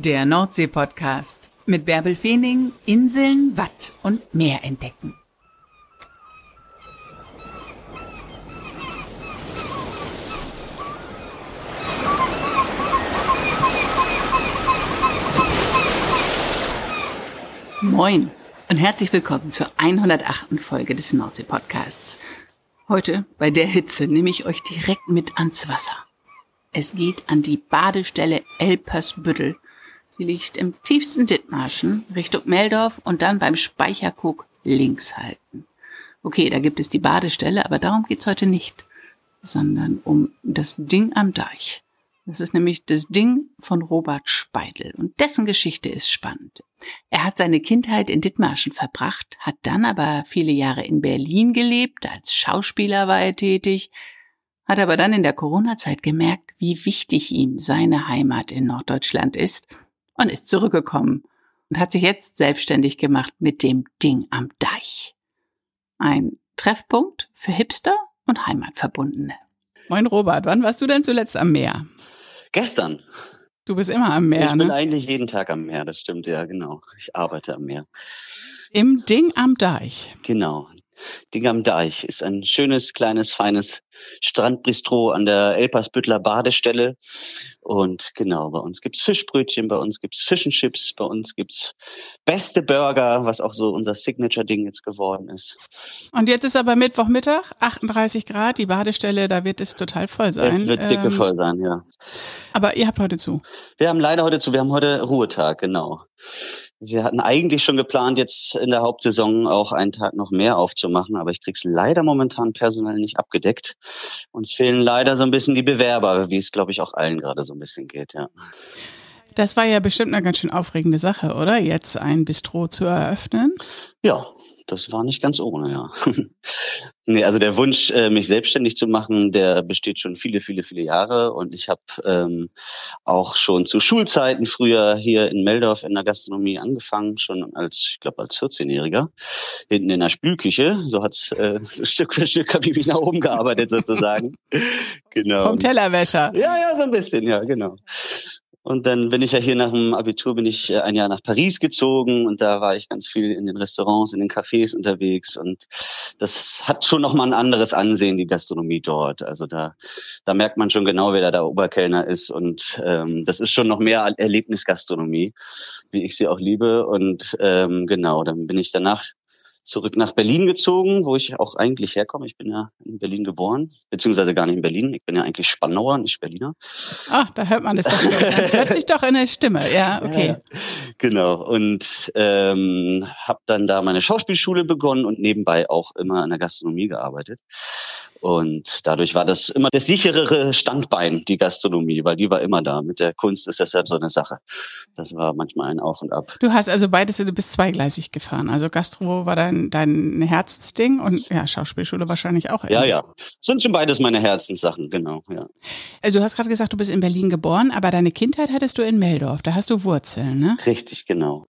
Der Nordsee-Podcast mit Bärbel Feening, Inseln, Watt und Meer entdecken. Moin und herzlich willkommen zur 108. Folge des Nordsee-Podcasts. Heute bei der Hitze nehme ich euch direkt mit ans Wasser. Es geht an die Badestelle Elpersbüttel die liegt im tiefsten Dithmarschen, Richtung Meldorf und dann beim Speicherkug links halten. Okay, da gibt es die Badestelle, aber darum geht's heute nicht, sondern um das Ding am Deich. Das ist nämlich das Ding von Robert Speidel und dessen Geschichte ist spannend. Er hat seine Kindheit in Dithmarschen verbracht, hat dann aber viele Jahre in Berlin gelebt, als Schauspieler war er tätig, hat aber dann in der Corona-Zeit gemerkt, wie wichtig ihm seine Heimat in Norddeutschland ist und ist zurückgekommen und hat sich jetzt selbstständig gemacht mit dem Ding am Deich. Ein Treffpunkt für Hipster und Heimatverbundene. Moin Robert, wann warst du denn zuletzt am Meer? Gestern. Du bist immer am Meer, Ich bin ne? eigentlich jeden Tag am Meer, das stimmt, ja, genau. Ich arbeite am Meer. Im Ding am Deich. Genau, Ding am Deich ist ein schönes, kleines, feines Strandbistro an der Elpersbüttler Badestelle. Und genau, bei uns gibt's Fischbrötchen, bei uns gibt's Fischenchips, bei uns gibt's beste Burger, was auch so unser Signature-Ding jetzt geworden ist. Und jetzt ist aber Mittwochmittag, 38 Grad, die Badestelle, da wird es total voll sein. Es wird dicke ähm, voll sein, ja. Aber ihr habt heute zu. Wir haben leider heute zu, wir haben heute Ruhetag, genau. Wir hatten eigentlich schon geplant, jetzt in der Hauptsaison auch einen Tag noch mehr aufzumachen, aber ich krieg's leider momentan personell nicht abgedeckt. Uns fehlen leider so ein bisschen die Bewerber, wie es, glaube ich, auch allen gerade so ein bisschen geht, ja. Das war ja bestimmt eine ganz schön aufregende Sache, oder? Jetzt ein Bistro zu eröffnen? Ja, das war nicht ganz ohne, ja. nee, also der Wunsch, äh, mich selbstständig zu machen, der besteht schon viele, viele, viele Jahre. Und ich habe ähm, auch schon zu Schulzeiten früher hier in Meldorf in der Gastronomie angefangen, schon als, ich glaube, als 14-Jähriger, hinten in der Spülküche. So hat's äh, Stück für Stück habe ich mich nach oben gearbeitet sozusagen. genau. Vom Tellerwäscher. Ja, ja, so ein bisschen, ja, genau. Und dann bin ich ja hier nach dem Abitur, bin ich äh, ein Jahr nach Paris gezogen und da war ich ganz viel in den Restaurants, in den Cafés unterwegs und das hat schon nochmal ein anderes Ansehen, die Gastronomie dort. Also da, da merkt man schon genau, wer da der Oberkellner ist und ähm, das ist schon noch mehr Erlebnisgastronomie, wie ich sie auch liebe und ähm, genau, dann bin ich danach zurück nach Berlin gezogen, wo ich auch eigentlich herkomme. Ich bin ja in Berlin geboren, beziehungsweise gar nicht in Berlin. Ich bin ja eigentlich Spannauer, nicht Berliner. Ach, da hört man das doch. hört sich doch in der Stimme. Ja, okay. Ja, genau. Und ähm, habe dann da meine Schauspielschule begonnen und nebenbei auch immer in der Gastronomie gearbeitet. Und dadurch war das immer das sicherere Standbein, die Gastronomie, weil die war immer da. Mit der Kunst ist das ja so eine Sache. Das war manchmal ein Auf und Ab. Du hast also beides, du bist zweigleisig gefahren. Also Gastro war dein, dein Herzensding und ja, Schauspielschule wahrscheinlich auch. Ja, ja. Sind schon beides meine Herzenssachen, genau, ja. Also du hast gerade gesagt, du bist in Berlin geboren, aber deine Kindheit hattest du in Meldorf. Da hast du Wurzeln, ne? Richtig, genau.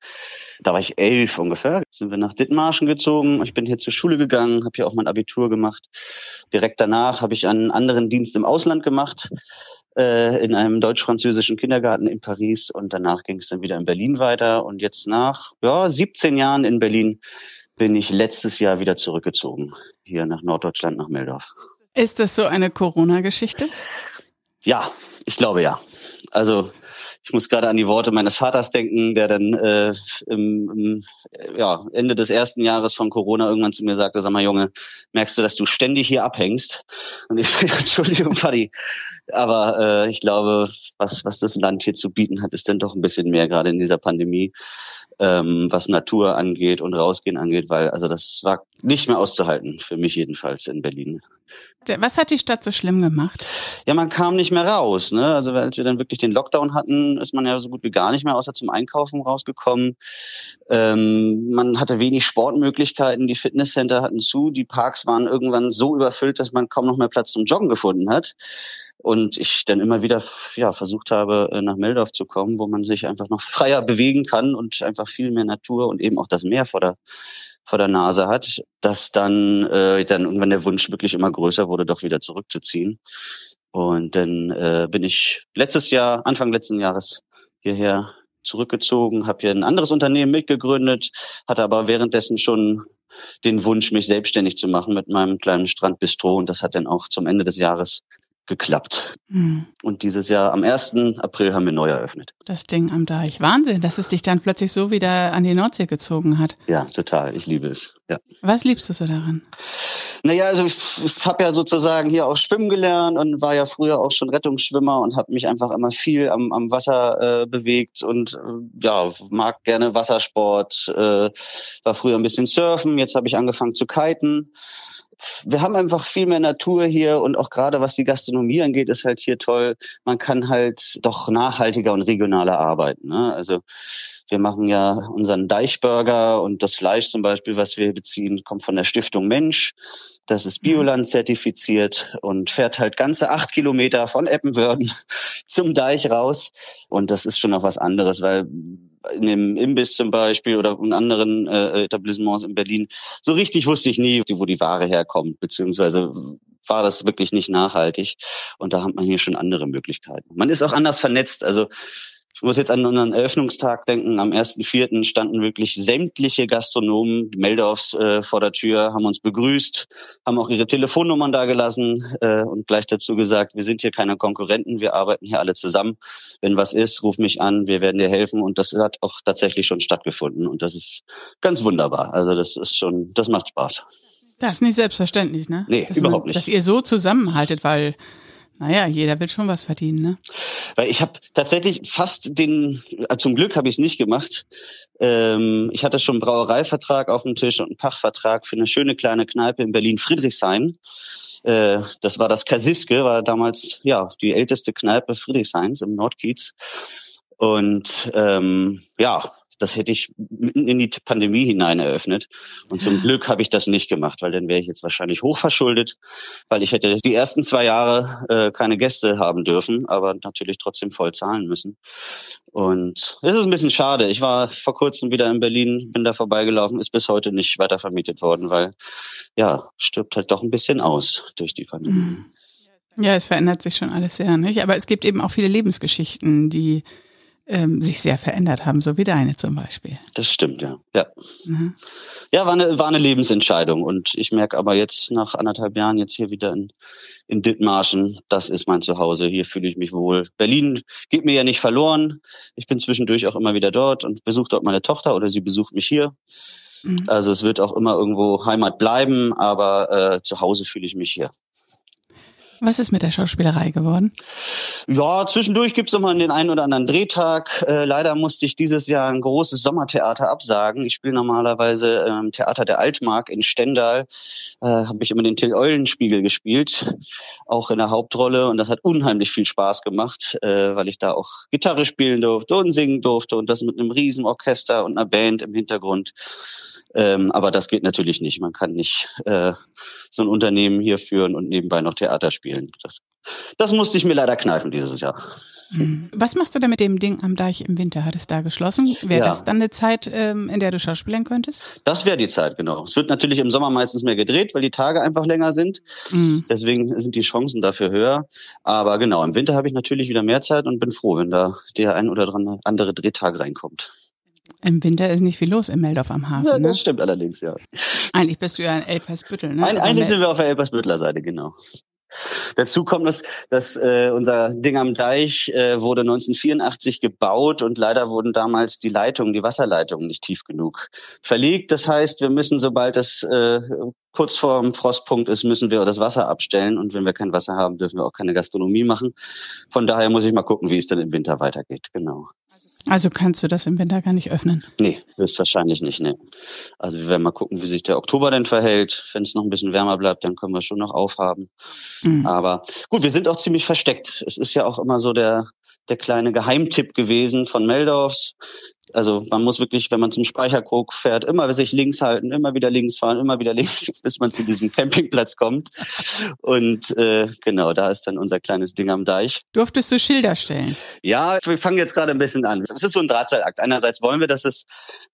Da war ich elf ungefähr. Sind wir nach Dithmarschen gezogen. Ich bin hier zur Schule gegangen, habe hier auch mein Abitur gemacht. Direkt danach habe ich einen anderen Dienst im Ausland gemacht äh, in einem deutsch-französischen Kindergarten in Paris und danach ging es dann wieder in Berlin weiter und jetzt nach ja 17 Jahren in Berlin bin ich letztes Jahr wieder zurückgezogen hier nach Norddeutschland nach Meldorf. Ist das so eine Corona-Geschichte? Ja, ich glaube ja. Also ich muss gerade an die Worte meines Vaters denken, der dann äh, im, im ja, Ende des ersten Jahres von Corona irgendwann zu mir sagte, sag mal Junge, merkst du, dass du ständig hier abhängst? Und ich, Entschuldigung, Vati, aber äh, ich glaube, was, was das Land hier zu bieten hat, ist dann doch ein bisschen mehr, gerade in dieser Pandemie, ähm, was Natur angeht und Rausgehen angeht, weil also das war nicht mehr auszuhalten, für mich jedenfalls in Berlin. Was hat die Stadt so schlimm gemacht? Ja, man kam nicht mehr raus. Ne? Also als wir dann wirklich den Lockdown hatten, ist man ja so gut wie gar nicht mehr außer zum Einkaufen rausgekommen. Ähm, man hatte wenig Sportmöglichkeiten, die Fitnesscenter hatten zu, die Parks waren irgendwann so überfüllt, dass man kaum noch mehr Platz zum Joggen gefunden hat. Und ich dann immer wieder ja, versucht habe, äh, nach Meldorf zu kommen, wo man sich einfach noch freier bewegen kann und einfach viel mehr Natur und eben auch das Meer vor der vor der Nase hat, dass dann, äh, dann irgendwann der Wunsch wirklich immer größer wurde, doch wieder zurückzuziehen. Und dann äh, bin ich letztes Jahr, Anfang letzten Jahres hierher zurückgezogen, habe hier ein anderes Unternehmen mitgegründet, hatte aber währenddessen schon den Wunsch, mich selbstständig zu machen mit meinem kleinen Strandbistro. Und das hat dann auch zum Ende des Jahres geklappt. Mhm. Und dieses Jahr am 1. April haben wir neu eröffnet. Das Ding am Deich. Wahnsinn, dass es dich dann plötzlich so wieder an die Nordsee gezogen hat. Ja, total. Ich liebe es. Ja. Was liebst du so daran? Naja, also ich, ich habe ja sozusagen hier auch schwimmen gelernt und war ja früher auch schon Rettungsschwimmer und habe mich einfach immer viel am, am Wasser äh, bewegt und äh, ja, mag gerne Wassersport, äh, war früher ein bisschen surfen, jetzt habe ich angefangen zu kiten wir haben einfach viel mehr Natur hier und auch gerade was die Gastronomie angeht, ist halt hier toll. Man kann halt doch nachhaltiger und regionaler arbeiten. Ne? Also wir machen ja unseren Deichburger und das Fleisch zum Beispiel, was wir beziehen, kommt von der Stiftung Mensch. Das ist. Bioland zertifiziert und fährt halt ganze acht Kilometer von Eppenwörden zum Deich raus. Und das ist schon noch was anderes, weil in dem Imbiss zum Beispiel oder in anderen äh, Etablissements in Berlin, so richtig wusste ich nie, wo die Ware herkommt, beziehungsweise war das wirklich nicht nachhaltig. Und da hat man hier schon andere Möglichkeiten. Man ist auch anders vernetzt. Also ich muss jetzt an unseren Eröffnungstag denken. Am 1.4. standen wirklich sämtliche Gastronomen Meldorfs äh, vor der Tür, haben uns begrüßt, haben auch ihre Telefonnummern da gelassen äh, und gleich dazu gesagt, wir sind hier keine Konkurrenten, wir arbeiten hier alle zusammen. Wenn was ist, ruf mich an, wir werden dir helfen. Und das hat auch tatsächlich schon stattgefunden. Und das ist ganz wunderbar. Also das ist schon, das macht Spaß. Das ist nicht selbstverständlich, ne? Nee, dass überhaupt man, nicht. Dass ihr so zusammenhaltet, weil naja, jeder will schon was verdienen, ne? Weil ich habe tatsächlich fast den, äh, zum Glück habe ich es nicht gemacht. Ähm, ich hatte schon einen Brauereivertrag auf dem Tisch und einen Pachtvertrag für eine schöne kleine Kneipe in Berlin Friedrichshain. Äh, das war das Kasiske, war damals ja die älteste Kneipe Friedrichshains im Nordkiez. Und ähm, ja, das hätte ich mitten in die Pandemie hinein eröffnet. Und zum Glück habe ich das nicht gemacht, weil dann wäre ich jetzt wahrscheinlich hochverschuldet, weil ich hätte die ersten zwei Jahre äh, keine Gäste haben dürfen, aber natürlich trotzdem voll zahlen müssen. Und es ist ein bisschen schade. Ich war vor kurzem wieder in Berlin, bin da vorbeigelaufen, ist bis heute nicht weiter vermietet worden, weil ja, stirbt halt doch ein bisschen aus durch die Pandemie. Mhm. Ja, es verändert sich schon alles sehr, nicht? Aber es gibt eben auch viele Lebensgeschichten, die ähm, sich sehr verändert haben, so wie deine zum Beispiel. Das stimmt, ja. Ja, mhm. ja war, eine, war eine Lebensentscheidung. Und ich merke aber jetzt nach anderthalb Jahren jetzt hier wieder in, in Dithmarschen, das ist mein Zuhause, hier fühle ich mich wohl. Berlin geht mir ja nicht verloren. Ich bin zwischendurch auch immer wieder dort und besuche dort meine Tochter oder sie besucht mich hier. Mhm. Also es wird auch immer irgendwo Heimat bleiben, aber äh, zu Hause fühle ich mich hier. Was ist mit der Schauspielerei geworden? Ja, zwischendurch gibt's noch mal den einen oder anderen Drehtag. Äh, leider musste ich dieses Jahr ein großes Sommertheater absagen. Ich spiele normalerweise im ähm, Theater der Altmark in Stendal. Äh, Habe ich immer den Till Eulenspiegel gespielt, auch in der Hauptrolle. Und das hat unheimlich viel Spaß gemacht, äh, weil ich da auch Gitarre spielen durfte und singen durfte und das mit einem Riesenorchester und einer Band im Hintergrund. Ähm, aber das geht natürlich nicht. Man kann nicht äh, so ein Unternehmen hier führen und nebenbei noch Theater spielen. Das, das musste ich mir leider kneifen dieses Jahr. Hm. Was machst du denn mit dem Ding am Deich im Winter? Hat es da geschlossen? Wäre ja. das dann eine Zeit, ähm, in der du schauspielen könntest? Das wäre die Zeit, genau. Es wird natürlich im Sommer meistens mehr gedreht, weil die Tage einfach länger sind. Mhm. Deswegen sind die Chancen dafür höher. Aber genau, im Winter habe ich natürlich wieder mehr Zeit und bin froh, wenn da der ein oder andere Drehtag reinkommt. Im Winter ist nicht viel los im Meldorf am Hafen. Ja, das ne? stimmt allerdings, ja. Eigentlich bist du ja in Elpersbüttel, ne? Ein, eigentlich sind wir auf der Elpersbütteler Seite, genau. Dazu kommt, dass, dass äh, unser Ding am Deich äh, wurde 1984 gebaut und leider wurden damals die Leitungen, die Wasserleitungen nicht tief genug verlegt. Das heißt, wir müssen, sobald es äh, kurz vor dem Frostpunkt ist, müssen wir das Wasser abstellen und wenn wir kein Wasser haben, dürfen wir auch keine Gastronomie machen. Von daher muss ich mal gucken, wie es dann im Winter weitergeht. Genau. Also kannst du das im Winter gar nicht öffnen? Nee, höchstwahrscheinlich nicht, nee. Also wir werden mal gucken, wie sich der Oktober denn verhält. Wenn es noch ein bisschen wärmer bleibt, dann können wir schon noch aufhaben. Mhm. Aber gut, wir sind auch ziemlich versteckt. Es ist ja auch immer so der, der kleine Geheimtipp gewesen von Meldorfs. Also man muss wirklich, wenn man zum Speicherkrog fährt, immer sich links halten, immer wieder links fahren, immer wieder links, bis man zu diesem Campingplatz kommt. Und äh, genau, da ist dann unser kleines Ding am Deich. Durftest du Schilder stellen? Ja, wir fangen jetzt gerade ein bisschen an. Es ist so ein Drahtseilakt. Einerseits wollen wir, dass es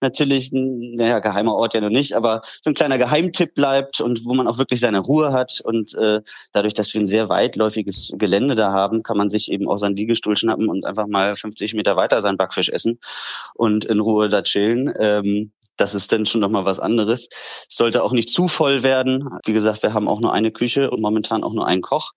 natürlich ein naja, geheimer Ort ja noch nicht, aber so ein kleiner Geheimtipp bleibt und wo man auch wirklich seine Ruhe hat. Und äh, dadurch, dass wir ein sehr weitläufiges Gelände da haben, kann man sich eben auch seinen Liegestuhl schnappen und einfach mal 50 Meter weiter seinen Backfisch essen und in Ruhe da chillen. Ähm, das ist dann schon nochmal was anderes. Es sollte auch nicht zu voll werden. Wie gesagt, wir haben auch nur eine Küche und momentan auch nur einen Koch.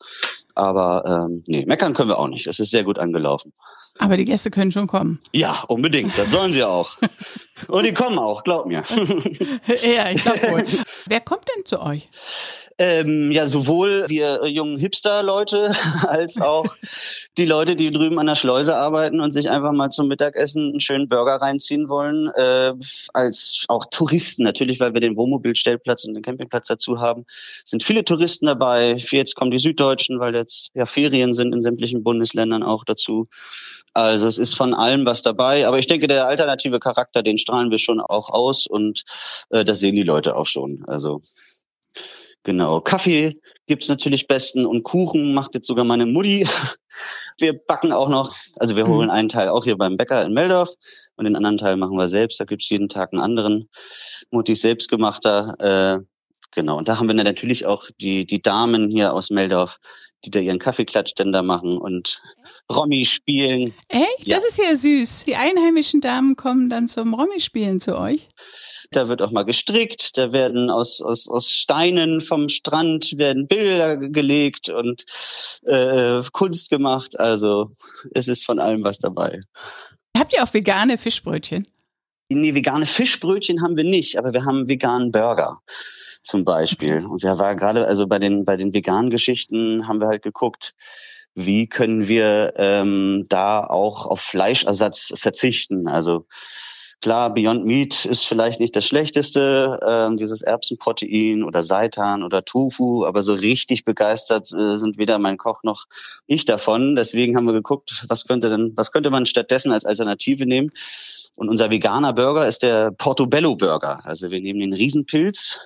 Aber ähm, nee, meckern können wir auch nicht. Es ist sehr gut angelaufen. Aber die Gäste können schon kommen. Ja, unbedingt. Das sollen sie auch. und die kommen auch, glaub mir. ja, ich glaube wohl. Wer kommt denn zu euch? Ähm, ja, sowohl wir jungen Hipster-Leute als auch die Leute, die drüben an der Schleuse arbeiten und sich einfach mal zum Mittagessen einen schönen Burger reinziehen wollen, äh, als auch Touristen natürlich, weil wir den Wohnmobilstellplatz und den Campingplatz dazu haben, sind viele Touristen dabei. Jetzt kommen die Süddeutschen, weil jetzt ja Ferien sind in sämtlichen Bundesländern auch dazu. Also es ist von allem was dabei, aber ich denke, der alternative Charakter, den strahlen wir schon auch aus und äh, das sehen die Leute auch schon. Also Genau. Kaffee gibt's natürlich besten und Kuchen macht jetzt sogar meine Mutti. Wir backen auch noch, also wir holen mhm. einen Teil auch hier beim Bäcker in Meldorf und den anderen Teil machen wir selbst. Da gibt's jeden Tag einen anderen. Muttis selbstgemachter. Äh, genau. Und da haben wir natürlich auch die, die Damen hier aus Meldorf, die da ihren Kaffeeklatschständer machen und Romy spielen. Echt? Ja. Das ist ja süß. Die einheimischen Damen kommen dann zum Romy spielen zu euch. Da wird auch mal gestrickt, da werden aus, aus, aus Steinen vom Strand werden Bilder gelegt und äh, Kunst gemacht. Also es ist von allem was dabei. Habt ihr auch vegane Fischbrötchen? Nee, vegane Fischbrötchen haben wir nicht, aber wir haben veganen Burger zum Beispiel. Und wir waren gerade, also bei den, bei den veganen Geschichten haben wir halt geguckt, wie können wir ähm, da auch auf Fleischersatz verzichten. Also Klar, Beyond Meat ist vielleicht nicht das Schlechteste, ähm, dieses Erbsenprotein oder Seitan oder Tofu, aber so richtig begeistert äh, sind weder mein Koch noch ich davon. Deswegen haben wir geguckt, was könnte denn, was könnte man stattdessen als Alternative nehmen? Und unser veganer Burger ist der Portobello Burger. Also wir nehmen den Riesenpilz,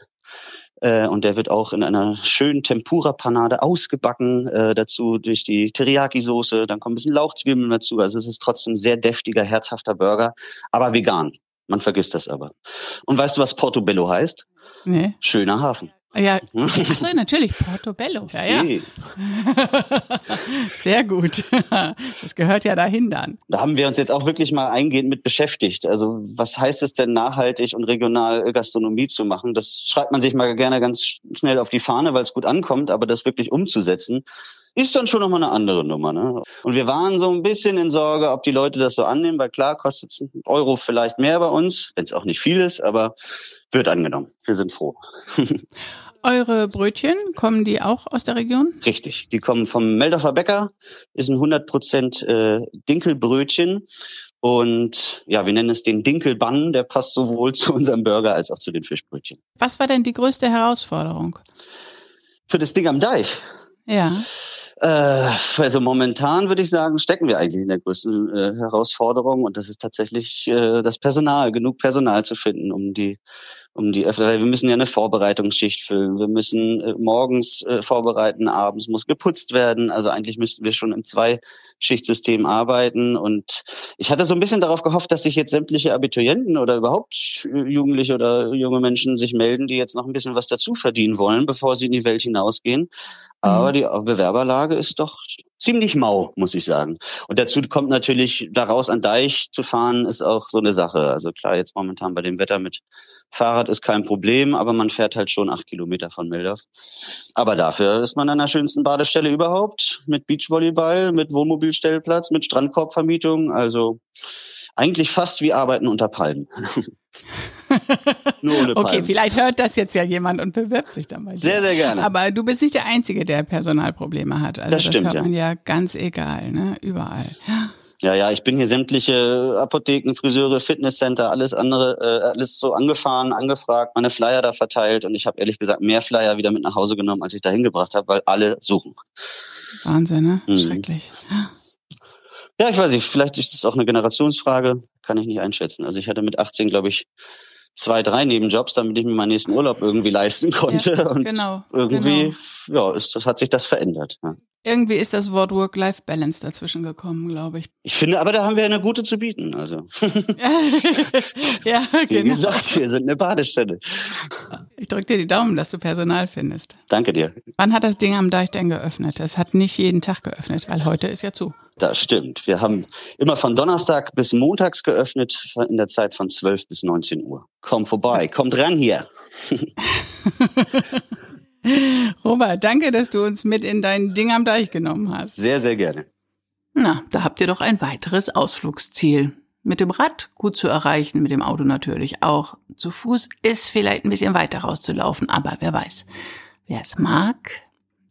äh, und der wird auch in einer schönen Tempura-Panade ausgebacken, äh, dazu durch die Teriyaki-Soße, dann kommen ein bisschen Lauchzwiebeln dazu. Also es ist trotzdem sehr deftiger, herzhafter Burger, aber vegan. Man vergisst das aber. Und weißt du, was Portobello heißt? Nee. Schöner Hafen. Ja, achso, natürlich, Portobello. Ja, ja. Sehr gut. Das gehört ja dahin dann. Da haben wir uns jetzt auch wirklich mal eingehend mit beschäftigt. Also was heißt es denn, nachhaltig und regional Gastronomie zu machen? Das schreibt man sich mal gerne ganz schnell auf die Fahne, weil es gut ankommt, aber das wirklich umzusetzen, ist dann schon nochmal eine andere Nummer. Ne? Und wir waren so ein bisschen in Sorge, ob die Leute das so annehmen, weil klar kostet es einen Euro vielleicht mehr bei uns, wenn es auch nicht viel ist, aber wird angenommen. Wir sind froh. Eure Brötchen, kommen die auch aus der Region? Richtig, die kommen vom Meldorfer Bäcker, ist ein 100% äh, Dinkelbrötchen und ja, wir nennen es den Dinkelbann, der passt sowohl zu unserem Burger als auch zu den Fischbrötchen. Was war denn die größte Herausforderung? Für das Ding am Deich? Ja. Äh, also momentan würde ich sagen, stecken wir eigentlich in der größten äh, Herausforderung und das ist tatsächlich äh, das Personal, genug Personal zu finden, um die um die weil wir müssen ja eine Vorbereitungsschicht füllen. Wir müssen äh, morgens äh, vorbereiten, abends muss geputzt werden. Also eigentlich müssten wir schon im Zweischichtsystem arbeiten. Und ich hatte so ein bisschen darauf gehofft, dass sich jetzt sämtliche Abiturienten oder überhaupt Jugendliche oder junge Menschen sich melden, die jetzt noch ein bisschen was dazu verdienen wollen, bevor sie in die Welt hinausgehen. Aber mhm. die Bewerberlage ist doch ziemlich mau, muss ich sagen. Und dazu kommt natürlich, daraus an Deich zu fahren, ist auch so eine Sache. Also klar, jetzt momentan bei dem Wetter mit Fahrrad ist kein Problem, aber man fährt halt schon acht Kilometer von Mildorf. Aber dafür ist man an der schönsten Badestelle überhaupt, mit Beachvolleyball, mit Wohnmobilstellplatz, mit Strandkorbvermietung. Also eigentlich fast wie Arbeiten unter Palmen. Nur ohne Palmen. Okay, vielleicht hört das jetzt ja jemand und bewirbt sich dann mal. Sehr, sehr gerne. Aber du bist nicht der Einzige, der Personalprobleme hat. Also das, stimmt, das hört man ja. ja ganz egal, ne? Überall. Ja, ja, ich bin hier sämtliche Apotheken, Friseure, Fitnesscenter, alles andere, äh, alles so angefahren, angefragt, meine Flyer da verteilt und ich habe ehrlich gesagt mehr Flyer wieder mit nach Hause genommen, als ich da hingebracht habe, weil alle suchen. Wahnsinn, ne? Mhm. Schrecklich. Ja, ich weiß nicht, vielleicht ist es auch eine Generationsfrage, kann ich nicht einschätzen. Also ich hatte mit 18, glaube ich, zwei, drei Nebenjobs, damit ich mir meinen nächsten Urlaub irgendwie leisten konnte. Ja, und genau, irgendwie, genau. ja, ist, das hat sich das verändert. Ja. Irgendwie ist das Wort Work-Life-Balance dazwischen gekommen, glaube ich. Ich finde, aber da haben wir eine gute zu bieten. Also. ja, genau. Wie gesagt, wir sind eine Badestelle. Ich drücke dir die Daumen, dass du Personal findest. Danke dir. Wann hat das Ding am Deich denn geöffnet? Es hat nicht jeden Tag geöffnet, weil heute ist ja zu. Das stimmt. Wir haben immer von Donnerstag bis Montags geöffnet, in der Zeit von 12 bis 19 Uhr. Komm vorbei, komm dran hier. Robert, danke, dass du uns mit in dein Ding am Deich genommen hast. Sehr, sehr gerne. Na, da habt ihr doch ein weiteres Ausflugsziel. Mit dem Rad gut zu erreichen, mit dem Auto natürlich auch. Zu Fuß ist vielleicht ein bisschen weiter rauszulaufen, aber wer weiß. Wer es mag,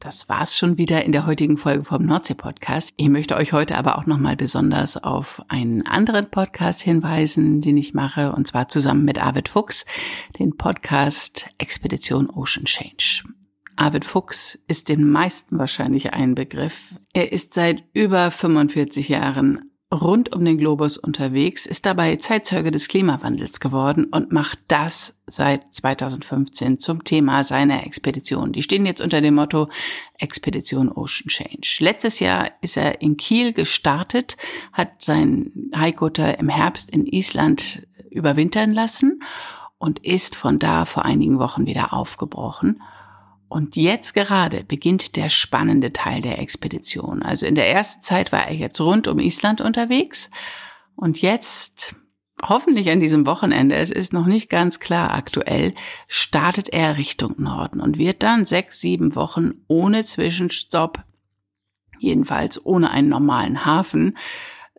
das war's schon wieder in der heutigen Folge vom Nordsee-Podcast. Ich möchte euch heute aber auch nochmal besonders auf einen anderen Podcast hinweisen, den ich mache, und zwar zusammen mit Arvid Fuchs, den Podcast Expedition Ocean Change. Arvid Fuchs ist den meisten wahrscheinlich ein Begriff. Er ist seit über 45 Jahren rund um den Globus unterwegs, ist dabei Zeitzeuge des Klimawandels geworden und macht das seit 2015 zum Thema seiner Expedition. Die stehen jetzt unter dem Motto Expedition Ocean Change. Letztes Jahr ist er in Kiel gestartet, hat sein Haikutter im Herbst in Island überwintern lassen und ist von da vor einigen Wochen wieder aufgebrochen. Und jetzt gerade beginnt der spannende Teil der Expedition. Also in der ersten Zeit war er jetzt rund um Island unterwegs und jetzt, hoffentlich an diesem Wochenende, es ist noch nicht ganz klar aktuell, startet er Richtung Norden und wird dann sechs, sieben Wochen ohne Zwischenstopp, jedenfalls ohne einen normalen Hafen,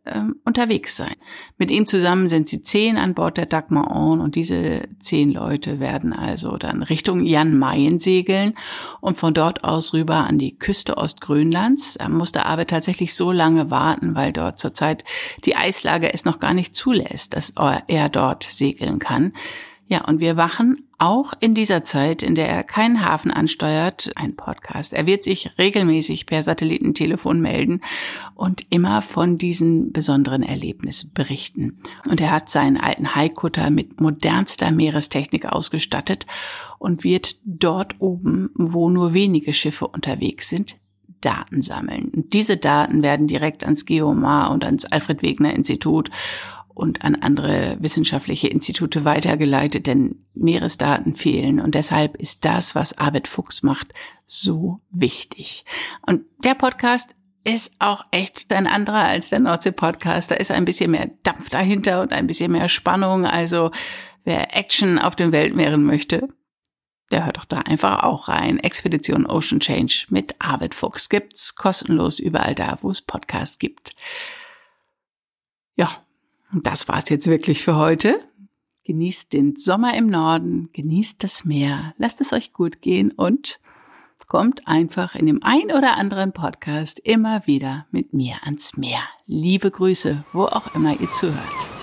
ähm, unterwegs sein. Mit ihm zusammen sind sie zehn an Bord der Dagmar On und diese zehn Leute werden also dann Richtung Jan Mayen segeln und von dort aus rüber an die Küste Ostgrönlands. Da musste aber tatsächlich so lange warten, weil dort zurzeit die Eislage es noch gar nicht zulässt, dass er dort segeln kann. Ja, und wir wachen auch in dieser Zeit, in der er keinen Hafen ansteuert, ein Podcast. Er wird sich regelmäßig per Satellitentelefon melden und immer von diesen besonderen Erlebnissen berichten. Und er hat seinen alten Haikutter mit modernster Meerestechnik ausgestattet und wird dort oben, wo nur wenige Schiffe unterwegs sind, Daten sammeln. Und diese Daten werden direkt ans Geomar und ans Alfred Wegener Institut und an andere wissenschaftliche Institute weitergeleitet, denn Meeresdaten fehlen. Und deshalb ist das, was Arvid Fuchs macht, so wichtig. Und der Podcast ist auch echt ein anderer als der Nordsee-Podcast. Da ist ein bisschen mehr Dampf dahinter und ein bisschen mehr Spannung. Also wer Action auf den Weltmeeren möchte, der hört doch da einfach auch rein. Expedition Ocean Change mit Arvid Fuchs gibt's kostenlos überall da, wo es Podcasts gibt. Ja, und das war's jetzt wirklich für heute. Genießt den Sommer im Norden, genießt das Meer, lasst es euch gut gehen und kommt einfach in dem ein oder anderen Podcast immer wieder mit mir ans Meer. Liebe Grüße, wo auch immer ihr zuhört.